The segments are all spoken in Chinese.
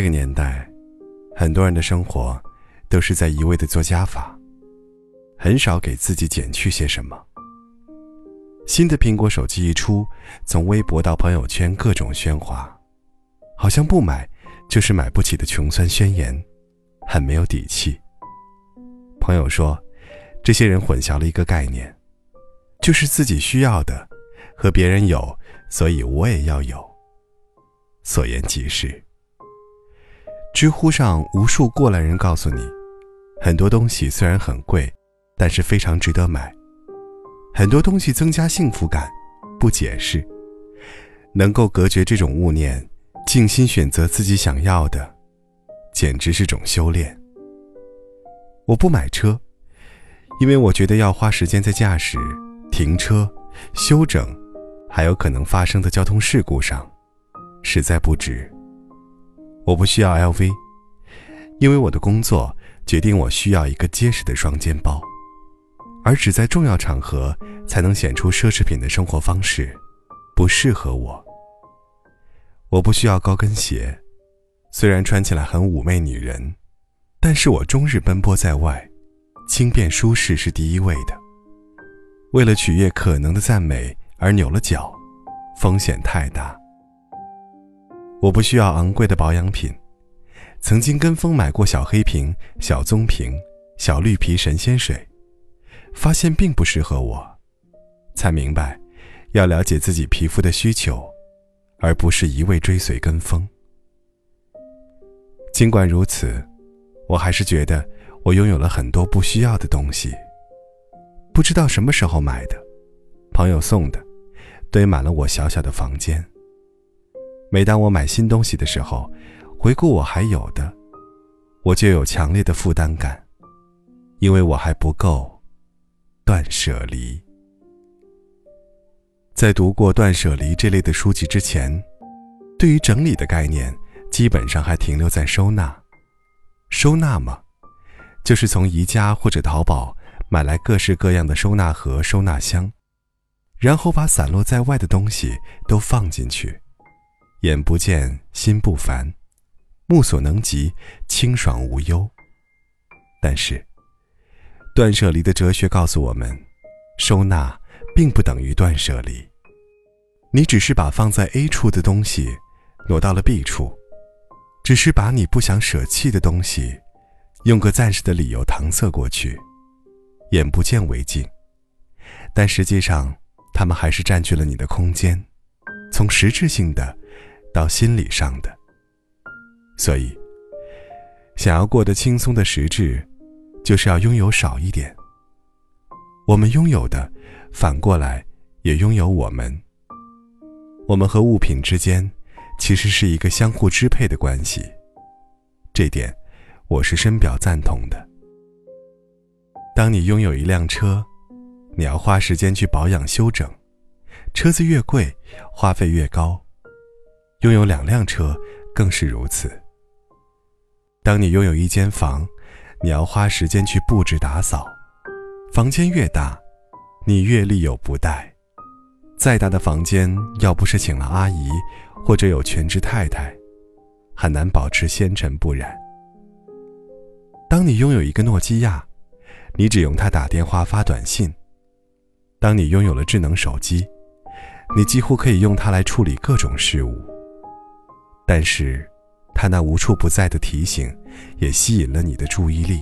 这个年代，很多人的生活都是在一味的做加法，很少给自己减去些什么。新的苹果手机一出，从微博到朋友圈各种喧哗，好像不买就是买不起的穷酸宣言，很没有底气。朋友说，这些人混淆了一个概念，就是自己需要的和别人有，所以我也要有。所言极是。知乎上无数过来人告诉你，很多东西虽然很贵，但是非常值得买。很多东西增加幸福感，不解释。能够隔绝这种物念，静心选择自己想要的，简直是种修炼。我不买车，因为我觉得要花时间在驾驶、停车、修整，还有可能发生的交通事故上，实在不值。我不需要 LV，因为我的工作决定我需要一个结实的双肩包，而只在重要场合才能显出奢侈品的生活方式，不适合我。我不需要高跟鞋，虽然穿起来很妩媚女人，但是我终日奔波在外，轻便舒适是第一位的。为了取悦可能的赞美而扭了脚，风险太大。我不需要昂贵的保养品，曾经跟风买过小黑瓶、小棕瓶、小绿皮神仙水，发现并不适合我，才明白，要了解自己皮肤的需求，而不是一味追随跟风。尽管如此，我还是觉得我拥有了很多不需要的东西，不知道什么时候买的，朋友送的，堆满了我小小的房间。每当我买新东西的时候，回顾我还有的，我就有强烈的负担感，因为我还不够断舍离。在读过《断舍离》这类的书籍之前，对于整理的概念，基本上还停留在收纳。收纳嘛，就是从宜家或者淘宝买来各式各样的收纳盒、收纳箱，然后把散落在外的东西都放进去。眼不见心不烦，目所能及，清爽无忧。但是，断舍离的哲学告诉我们，收纳并不等于断舍离。你只是把放在 A 处的东西挪到了 B 处，只是把你不想舍弃的东西，用个暂时的理由搪塞过去，眼不见为净。但实际上，它们还是占据了你的空间，从实质性的。到心理上的，所以，想要过得轻松的实质，就是要拥有少一点。我们拥有的，反过来也拥有我们。我们和物品之间，其实是一个相互支配的关系。这点，我是深表赞同的。当你拥有一辆车，你要花时间去保养修整，车子越贵，花费越高。拥有两辆车更是如此。当你拥有一间房，你要花时间去布置打扫。房间越大，你越力有不逮。再大的房间，要不是请了阿姨，或者有全职太太，很难保持纤尘不染。当你拥有一个诺基亚，你只用它打电话发短信。当你拥有了智能手机，你几乎可以用它来处理各种事务。但是，他那无处不在的提醒，也吸引了你的注意力。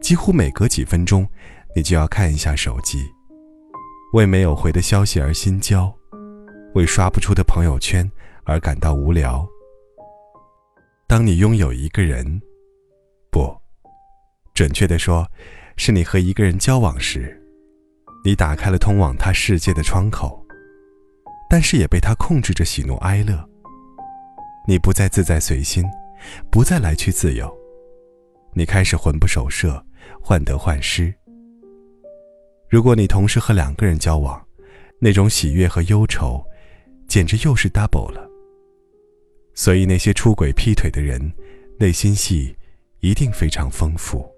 几乎每隔几分钟，你就要看一下手机，为没有回的消息而心焦，为刷不出的朋友圈而感到无聊。当你拥有一个人，不，准确的说，是你和一个人交往时，你打开了通往他世界的窗口，但是也被他控制着喜怒哀乐。你不再自在随心，不再来去自由，你开始魂不守舍，患得患失。如果你同时和两个人交往，那种喜悦和忧愁，简直又是 double 了。所以那些出轨劈腿的人，内心戏一定非常丰富。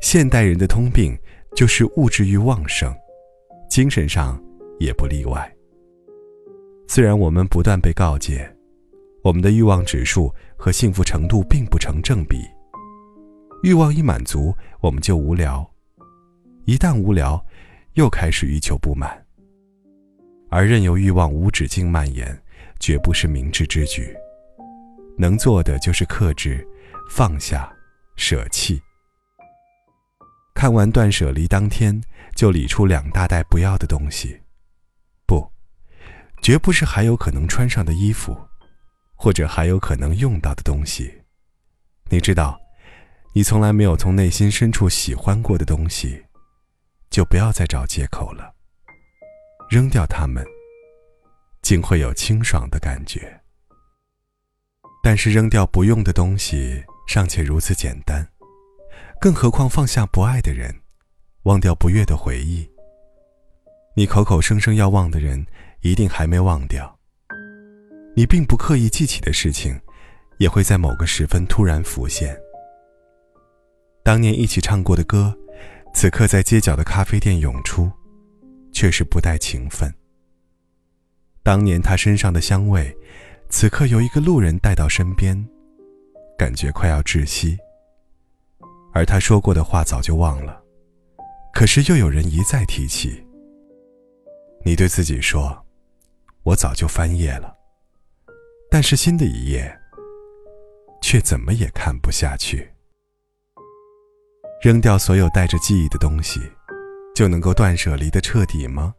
现代人的通病就是物质欲旺盛，精神上也不例外。虽然我们不断被告诫，我们的欲望指数和幸福程度并不成正比。欲望一满足，我们就无聊；一旦无聊，又开始欲求不满。而任由欲望无止境蔓延，绝不是明智之举。能做的就是克制、放下、舍弃。看完断舍离当天，就理出两大袋不要的东西，绝不是还有可能穿上的衣服，或者还有可能用到的东西。你知道，你从来没有从内心深处喜欢过的东西，就不要再找借口了。扔掉它们，竟会有清爽的感觉。但是扔掉不用的东西尚且如此简单，更何况放下不爱的人，忘掉不悦的回忆。你口口声声要忘的人，一定还没忘掉。你并不刻意记起的事情，也会在某个时分突然浮现。当年一起唱过的歌，此刻在街角的咖啡店涌出，却是不带情分。当年他身上的香味。此刻由一个路人带到身边，感觉快要窒息。而他说过的话早就忘了，可是又有人一再提起。你对自己说：“我早就翻页了。”但是新的一页，却怎么也看不下去。扔掉所有带着记忆的东西，就能够断舍离的彻底吗？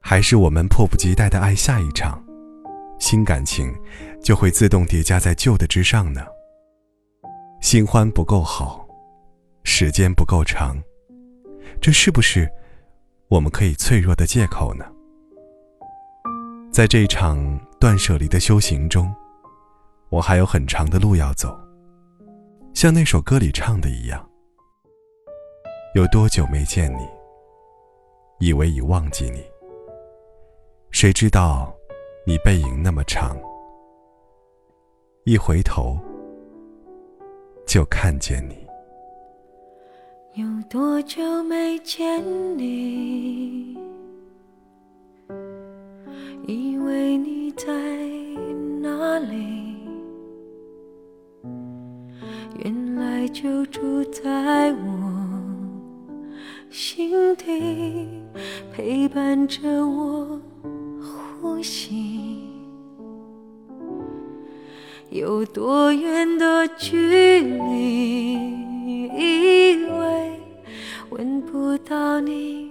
还是我们迫不及待的爱下一场？新感情就会自动叠加在旧的之上呢。新欢不够好，时间不够长，这是不是我们可以脆弱的借口呢？在这场断舍离的修行中，我还有很长的路要走。像那首歌里唱的一样，有多久没见你？以为已忘记你，谁知道？你背影那么长，一回头就看见你。有多久没见你？以为你在哪里？原来就住在我心底，陪伴着我。呼吸，有多远的距离？以为闻不到你